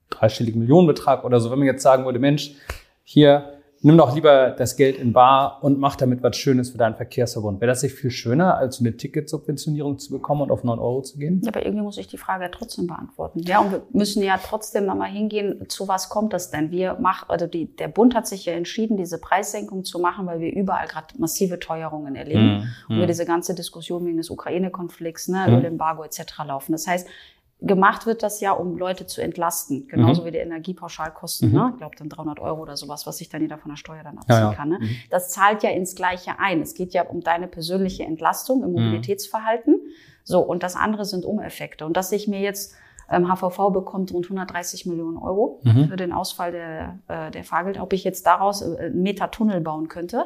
dreistelligen Millionenbetrag oder so. Wenn man jetzt sagen würde, Mensch, hier nimm doch lieber das Geld in Bar und mach damit was Schönes für deinen Verkehrsverbund. Wäre das nicht viel schöner, als eine Ticketsubventionierung zu bekommen und auf 9 Euro zu gehen? Ja, aber irgendwie muss ich die Frage ja trotzdem beantworten. Ja, und wir müssen ja trotzdem nochmal hingehen, zu was kommt das denn? Wir machen, also die, der Bund hat sich ja entschieden, diese Preissenkung zu machen, weil wir überall gerade massive Teuerungen erleben mhm. und wir mhm. diese ganze Diskussion wegen des Ukraine-Konflikts, ne, mhm. Ölembargo etc. laufen. Das heißt, gemacht wird das ja, um Leute zu entlasten. Genauso mhm. wie die Energiepauschalkosten, mhm. ne? ich glaube dann 300 Euro oder sowas, was sich dann jeder von der Steuer dann abziehen ja, ja. kann. Ne? Mhm. Das zahlt ja ins Gleiche ein. Es geht ja um deine persönliche Entlastung im mhm. Mobilitätsverhalten. So, und das andere sind Umeffekte. Und dass ich mir jetzt HVV bekommt rund 130 Millionen Euro mhm. für den Ausfall der, äh, der Fahrgeld. Ob ich jetzt daraus äh, einen Meter Tunnel bauen könnte,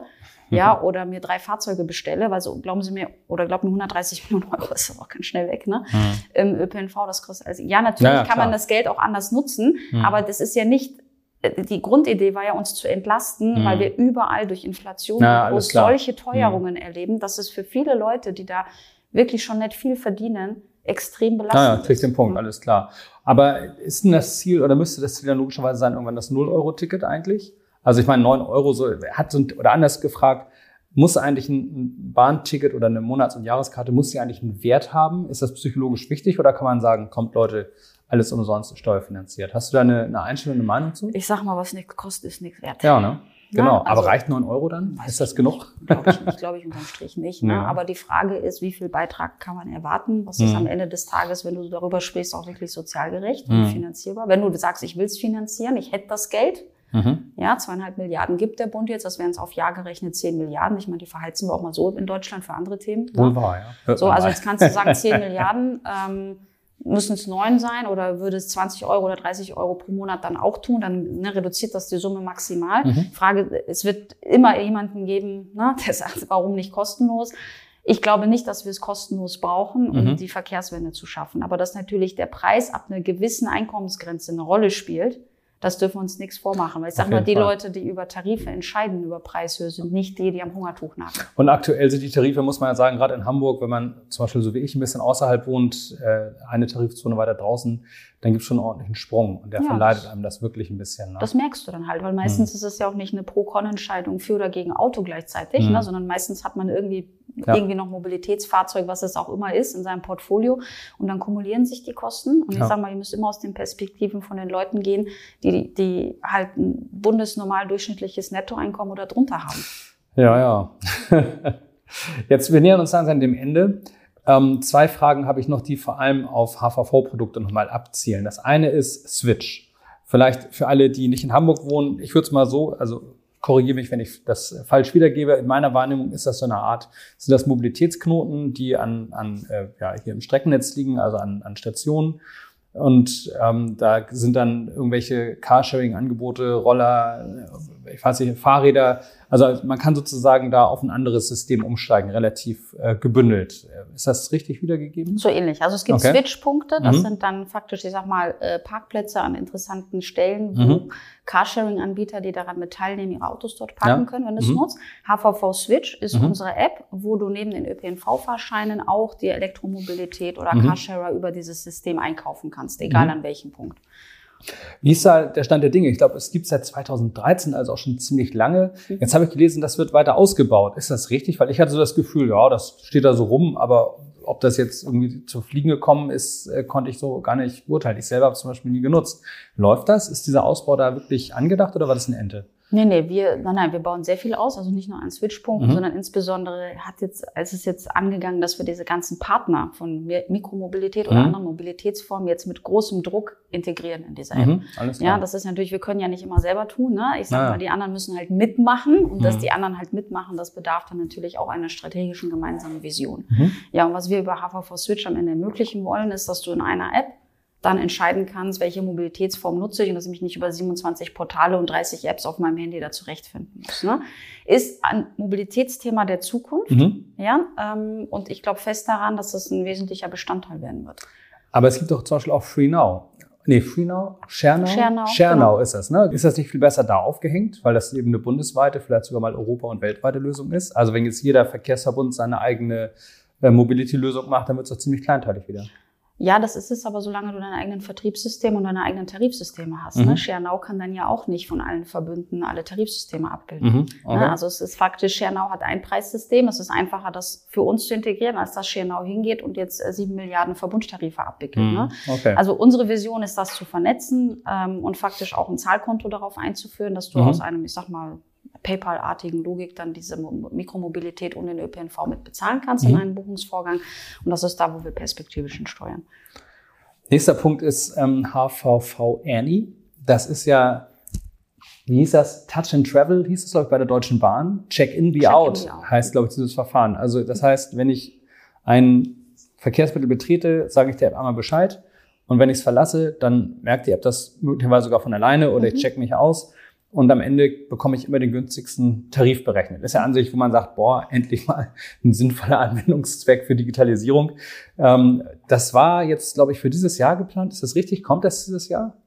ja, mhm. oder mir drei Fahrzeuge bestelle, weil so glauben Sie mir, oder glauben mir 130 Millionen Euro ist auch ganz schnell weg, ne? Mhm. Im ÖPNV, das kostet, also, ja, natürlich ja, ja, kann man das Geld auch anders nutzen, mhm. aber das ist ja nicht, äh, die Grundidee war ja, uns zu entlasten, mhm. weil wir überall durch Inflation ja, solche Teuerungen mhm. erleben, dass es für viele Leute, die da wirklich schon nicht viel verdienen, extrem belastend ja, ja, kriegt den Punkt, alles klar. Aber ist denn das Ziel, oder müsste das Ziel dann logischerweise sein, irgendwann das 0-Euro-Ticket eigentlich? Also ich meine, 9 Euro so, hat so, oder anders gefragt, muss eigentlich ein Bahnticket oder eine Monats- und Jahreskarte, muss sie eigentlich einen Wert haben? Ist das psychologisch wichtig oder kann man sagen, kommt Leute, alles umsonst steuerfinanziert? Hast du da eine, eine Einstellung, eine Meinung zu? Ich sag mal, was nichts kostet, ist nichts wert. Ja, ne? Genau. Also, aber reicht 9 Euro dann? Ist das genug? Glaube ich, nicht, glaube ich unterm Strich nicht. Ne? Ja. Aber die Frage ist, wie viel Beitrag kann man erwarten? Was ist mhm. am Ende des Tages, wenn du darüber sprichst, auch wirklich sozial gerecht mhm. und finanzierbar? Wenn du sagst, ich will es finanzieren, ich hätte das Geld, Mhm. Ja, zweieinhalb Milliarden gibt der Bund jetzt, das wären es auf Jahr gerechnet zehn Milliarden. Ich meine, die verheizen wir auch mal so in Deutschland für andere Themen. Ne? Wohl wahr, ja. so, also jetzt kannst du sagen, zehn Milliarden, ähm, müssen es neun sein oder würde es 20 Euro oder 30 Euro pro Monat dann auch tun, dann ne, reduziert das die Summe maximal. Mhm. Frage, es wird immer jemanden geben, ne, der sagt, warum nicht kostenlos? Ich glaube nicht, dass wir es kostenlos brauchen, um mhm. die Verkehrswende zu schaffen. Aber dass natürlich der Preis ab einer gewissen Einkommensgrenze eine Rolle spielt, Das dürfen wir uns nichts vormachen. Weil ich sage mal, die Fall. Leute, die über Tarife entscheiden, über Preishöhe, sind nicht die, die am Hungertuch nagen. Und aktuell sind die Tarife, muss man ja sagen, gerade in Hamburg, wenn man zum Beispiel so wie ich ein bisschen außerhalb wohnt, äh, eine Tarifzone weiter draußen, dann gibt es schon einen ordentlichen Sprung. Und der ja, verleidet einem das wirklich ein bisschen. Ne? Das merkst du dann halt, weil meistens hm. ist es ja auch nicht eine Pro-Con-Entscheidung für oder gegen Auto gleichzeitig, hm. ne, sondern meistens hat man irgendwie ja. irgendwie noch Mobilitätsfahrzeug, was es auch immer ist, in seinem Portfolio. Und dann kumulieren sich die Kosten. Und ich ja. sage mal, ihr müsst immer aus den Perspektiven von den Leuten gehen, die, die halt ein bundesnormal durchschnittliches Nettoeinkommen oder drunter haben. Ja, ja. Jetzt, wir nähern uns langsam dem Ende. Ähm, zwei Fragen habe ich noch, die vor allem auf HVV-Produkte nochmal abzielen. Das eine ist Switch. Vielleicht für alle, die nicht in Hamburg wohnen, ich würde es mal so, also korrigiere mich, wenn ich das falsch wiedergebe. In meiner Wahrnehmung ist das so eine Art, sind das Mobilitätsknoten, die an, an äh, ja, hier im Streckennetz liegen, also an, an Stationen. Und ähm, da sind dann irgendwelche Carsharing-Angebote, Roller, ich weiß nicht, Fahrräder also man kann sozusagen da auf ein anderes System umsteigen, relativ äh, gebündelt. Ist das richtig wiedergegeben? So ähnlich. Also es gibt okay. Switch-Punkte. Das mhm. sind dann faktisch, ich sag mal, äh, Parkplätze an interessanten Stellen, wo mhm. Carsharing-Anbieter, die daran mit teilnehmen, ihre Autos dort parken ja. können, wenn du es mhm. nutzt. HVV Switch ist mhm. unsere App, wo du neben den ÖPNV-Fahrscheinen auch die Elektromobilität oder mhm. Carsharer über dieses System einkaufen kannst, egal an welchem Punkt. Wie ist da der Stand der Dinge? Ich glaube, es gibt seit 2013, also auch schon ziemlich lange. Mhm. Jetzt habe ich gelesen, das wird weiter ausgebaut. Ist das richtig? Weil ich hatte so das Gefühl, ja, das steht da so rum, aber ob das jetzt irgendwie zu Fliegen gekommen ist, äh, konnte ich so gar nicht beurteilen. Ich selber habe es zum Beispiel nie genutzt. Läuft das? Ist dieser Ausbau da wirklich angedacht oder war das ein Ente? Nee, nee, wir, nein, nein, wir bauen sehr viel aus, also nicht nur an Switchpunkten, mhm. sondern insbesondere hat jetzt, es ist jetzt angegangen, dass wir diese ganzen Partner von Mikromobilität oder mhm. anderen Mobilitätsformen jetzt mit großem Druck integrieren in dieser App. Mhm, alles klar. Ja, das ist natürlich, wir können ja nicht immer selber tun, ne? Ich sag naja. mal, die anderen müssen halt mitmachen und dass mhm. die anderen halt mitmachen, das bedarf dann natürlich auch einer strategischen gemeinsamen Vision. Mhm. Ja, und was wir über HVV Switch am Ende ermöglichen wollen, ist, dass du in einer App dann entscheiden kannst, welche Mobilitätsform nutze ich und dass ich mich nicht über 27 Portale und 30 Apps auf meinem Handy da zurechtfinden muss. Ne? Ist ein Mobilitätsthema der Zukunft. Mhm. Ja, ähm, und ich glaube fest daran, dass das ein wesentlicher Bestandteil werden wird. Aber es gibt doch zum Beispiel auch FreeNow. Nee, FreeNow? ShareNow? ShareNow, ShareNow genau. ist das, ne? Ist das nicht viel besser da aufgehängt, weil das eben eine bundesweite, vielleicht sogar mal Europa- und weltweite Lösung ist? Also wenn jetzt jeder Verkehrsverbund seine eigene äh, Mobility-Lösung macht, dann wird es doch ziemlich kleinteilig wieder. Ja, das ist es aber, solange du deine eigenen Vertriebssysteme und deine eigenen Tarifsysteme hast. Ne? Mhm. Ne? ShareNow kann dann ja auch nicht von allen Verbünden alle Tarifsysteme abbilden. Mhm. Ne? Okay. Ne? Also es ist faktisch, ShareNow hat ein Preissystem. Es ist einfacher, das für uns zu integrieren, als dass ShareNow hingeht und jetzt äh, sieben Milliarden Verbundstarife abwickelt. Mhm. Ne? Okay. Also unsere Vision ist, das zu vernetzen ähm, und faktisch auch ein Zahlkonto darauf einzuführen, dass du mhm. aus einem, ich sag mal, PayPal-artigen Logik dann diese Mikromobilität ohne den ÖPNV mit bezahlen kannst mhm. in einem Buchungsvorgang. Und das ist da, wo wir perspektivisch steuern. Nächster Punkt ist ähm, HVV Annie. Das ist ja, wie hieß das? Touch and Travel hieß es, glaube ich, bei der Deutschen Bahn. Check-in, be, Check out, be out heißt, glaube ich, dieses Verfahren. Also das heißt, wenn ich ein Verkehrsmittel betrete, sage ich der App einmal Bescheid. Und wenn ich es verlasse, dann merkt die App das möglicherweise sogar von alleine oder mhm. ich check mich aus und am Ende bekomme ich immer den günstigsten Tarif berechnet. Das ist ja an sich, wo man sagt, boah, endlich mal ein sinnvoller Anwendungszweck für Digitalisierung. Ähm, das war jetzt, glaube ich, für dieses Jahr geplant. Ist das richtig? Kommt das dieses Jahr?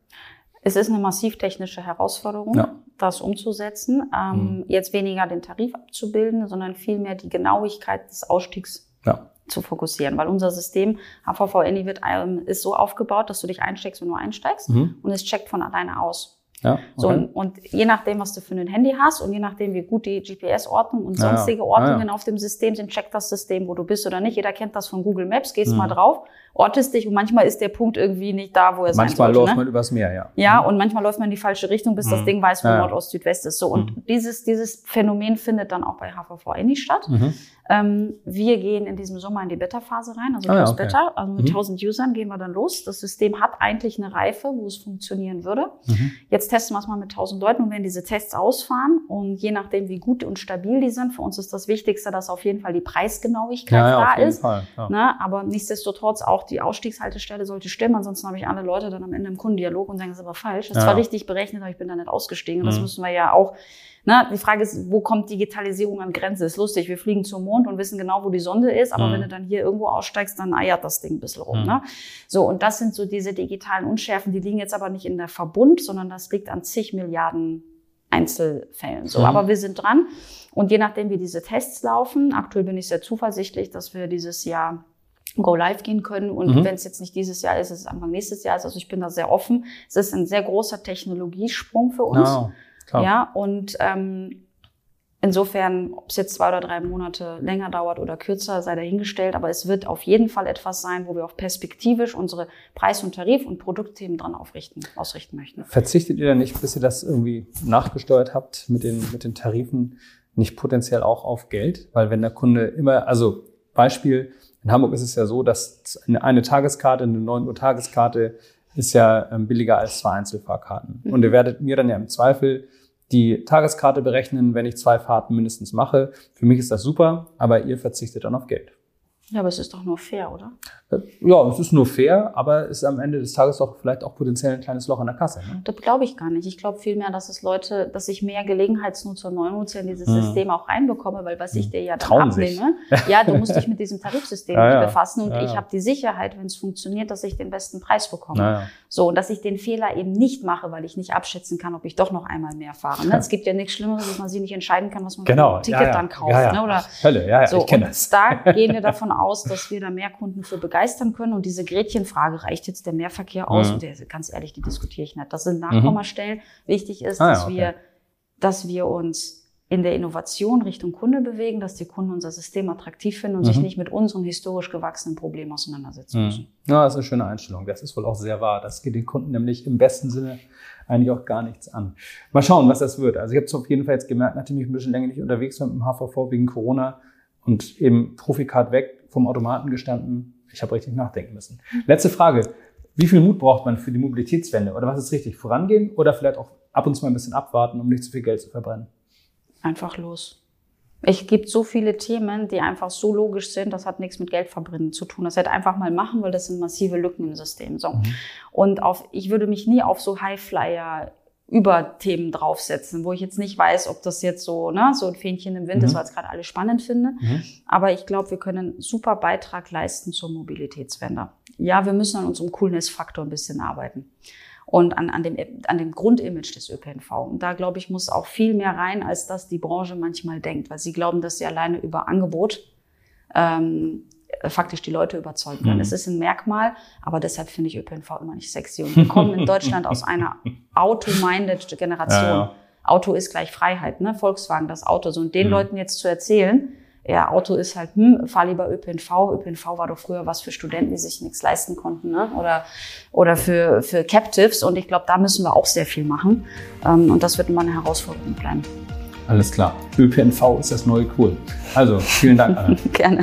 Es ist eine massiv technische Herausforderung, ja. das umzusetzen. Ähm, mhm. Jetzt weniger den Tarif abzubilden, sondern vielmehr die Genauigkeit des Ausstiegs ja. zu fokussieren. Weil unser System HVV-NI wird, ähm, ist so aufgebaut, dass du dich einsteckst, wenn du einsteigst mhm. und es checkt von alleine aus. Ja, okay. so, und je nachdem, was du für ein Handy hast und je nachdem, wie gut die GPS-Ordnung und sonstige ja, Ortungen ja. auf dem System sind, checkt das System, wo du bist oder nicht. Jeder kennt das von Google Maps, gehst mhm. mal drauf, ortest dich und manchmal ist der Punkt irgendwie nicht da, wo er manchmal sein sollte. Manchmal läuft ne? man übers Meer, ja. Ja, mhm. und manchmal läuft man in die falsche Richtung, bis mhm. das Ding weiß, wo Nord, Ost, Südwest ist. So, und mhm. dieses, dieses Phänomen findet dann auch bei HVV Any statt. Mhm. Ähm, wir gehen in diesem Sommer in die Beta-Phase rein, also ah, ja, okay. Beta. Also mit mhm. 1000 Usern gehen wir dann los. Das System hat eigentlich eine Reife, wo es funktionieren würde. Mhm. Jetzt testen wir es mal mit 1000 Leuten und werden diese Tests ausfahren. Und je nachdem, wie gut und stabil die sind, für uns ist das Wichtigste, dass auf jeden Fall die Preisgenauigkeit ja, ja, da ist. Fall, ja. Ne? Aber nichtsdestotrotz auch die Ausstiegshaltestelle sollte stimmen. Ansonsten habe ich alle Leute dann am Ende im Kundendialog und sagen, das ist aber falsch. Das ist zwar richtig berechnet, aber ich bin da nicht ausgestiegen. Mhm. Das müssen wir ja auch Na, die Frage ist, wo kommt Digitalisierung an Grenze? Ist lustig, wir fliegen zum Mond und wissen genau, wo die Sonde ist, aber mhm. wenn du dann hier irgendwo aussteigst, dann eiert das Ding ein bisschen rum. Mhm. Ne? So, und das sind so diese digitalen Unschärfen, die liegen jetzt aber nicht in der Verbund, sondern das liegt an zig Milliarden Einzelfällen. So, mhm. aber wir sind dran. Und je nachdem, wie diese Tests laufen, aktuell bin ich sehr zuversichtlich, dass wir dieses Jahr Go Live gehen können. Und mhm. wenn es jetzt nicht dieses Jahr ist, ist es Anfang nächstes Jahr. Also ich bin da sehr offen. Es ist ein sehr großer Technologiesprung für uns. No, ja, und ähm, insofern, ob es jetzt zwei oder drei Monate länger dauert oder kürzer, sei dahingestellt. Aber es wird auf jeden Fall etwas sein, wo wir auch perspektivisch unsere Preis- und Tarif- und Produktthemen dran aufrichten, ausrichten möchten. Verzichtet ihr dann nicht, bis ihr das irgendwie nachgesteuert habt mit den, mit den Tarifen, nicht potenziell auch auf Geld? Weil wenn der Kunde immer, also Beispiel, in Hamburg ist es ja so, dass eine Tageskarte, eine 9 Uhr Tageskarte ist ja ähm, billiger als zwei Einzelfahrkarten. Mhm. Und ihr werdet mir dann ja im Zweifel die Tageskarte berechnen, wenn ich zwei Fahrten mindestens mache. Für mich ist das super, aber ihr verzichtet dann auf Geld. Ja, aber es ist doch nur fair, oder? Äh, ja, es ist nur fair, aber es ist am Ende des Tages auch vielleicht auch potenziell ein kleines Loch in der Kasse. Ne? Das glaube ich gar nicht. Ich glaube vielmehr, dass es Leute, dass ich mehr Gelegenheitsnutzer, Neunutzer in dieses hm. System auch reinbekomme, weil was ich hm. dir ja dann Trauen abnehme, sich. ja, du musst dich mit diesem Tarifsystem ja, ja. befassen und ja, ich habe die Sicherheit, wenn es funktioniert, dass ich den besten Preis bekomme. So, und dass ich den Fehler eben nicht mache, weil ich nicht abschätzen kann, ob ich doch noch einmal mehr fahre. Ne? Es gibt ja nichts Schlimmeres, dass man sich nicht entscheiden kann, was man genau. für ein Ticket dann kauft. Ne? Oder Hölle, ja, ja, so, ich kenne das. Da gehen wir davon aus, dass wir da mehr Kunden für begeistern können. Und diese Gretchenfrage, reicht jetzt der Mehrverkehr aus? Mhm. Und der, ganz ehrlich, die diskutiere ich nicht. Das sind Nachkommastellen. Mhm. Wichtig ist, ah, dass okay. wir, dass wir uns in der Innovation Richtung Kunde bewegen, dass die Kunden unser System attraktiv finden und mhm. sich nicht mit unseren historisch gewachsenen Problemen auseinandersetzen mhm. müssen. Ja, das ist eine schöne Einstellung. Das ist wohl auch sehr wahr. Das geht den Kunden nämlich im besten Sinne eigentlich auch gar nichts an. Mal schauen, was das wird. Also ich habe es auf jeden Fall jetzt gemerkt, nachdem ich ein bisschen länger nicht unterwegs war mit dem HVV wegen Corona und eben Profikart weg, vom Automaten gestanden. Ich habe richtig nachdenken müssen. Letzte Frage. Wie viel Mut braucht man für die Mobilitätswende? Oder was ist richtig? Vorangehen oder vielleicht auch ab und zu mal ein bisschen abwarten, um nicht zu viel Geld zu verbrennen? Einfach los. Es gibt so viele Themen, die einfach so logisch sind, das hat nichts mit Geldverbrennen zu tun. Das hätte einfach mal machen, weil das sind massive Lücken im System. So. Mhm. Und auf, ich würde mich nie auf so Highflyer über Themen draufsetzen, wo ich jetzt nicht weiß, ob das jetzt so, ne, so ein Fähnchen im Wind mhm. ist, weil es gerade alle spannend finde. Mhm. Aber ich glaube, wir können einen super Beitrag leisten zur Mobilitätswende. Ja, wir müssen an unserem Coolness-Faktor ein bisschen arbeiten und an, an, dem, an dem Grundimage des ÖPNV. Und da, glaube ich, muss auch viel mehr rein, als das die Branche manchmal denkt, weil sie glauben, dass sie alleine über Angebot ähm, äh, faktisch die Leute überzeugen können. Mhm. Es ist ein Merkmal, aber deshalb finde ich ÖPNV immer nicht sexy. Und wir kommen in Deutschland aus einer auto-minded Generation. Ja, ja. Auto ist gleich Freiheit, ne? Volkswagen, das Auto. So, und den mhm. Leuten jetzt zu erzählen, ja, Auto ist halt, hm, fahr lieber ÖPNV. ÖPNV war doch früher was für Studenten, die sich nichts leisten konnten, ne? Oder, oder für, für Captives. Und ich glaube, da müssen wir auch sehr viel machen. Ähm, und das wird immer eine Herausforderung bleiben. Alles klar. ÖPNV ist das neue Cool. Also, vielen Dank, Anna. Gerne.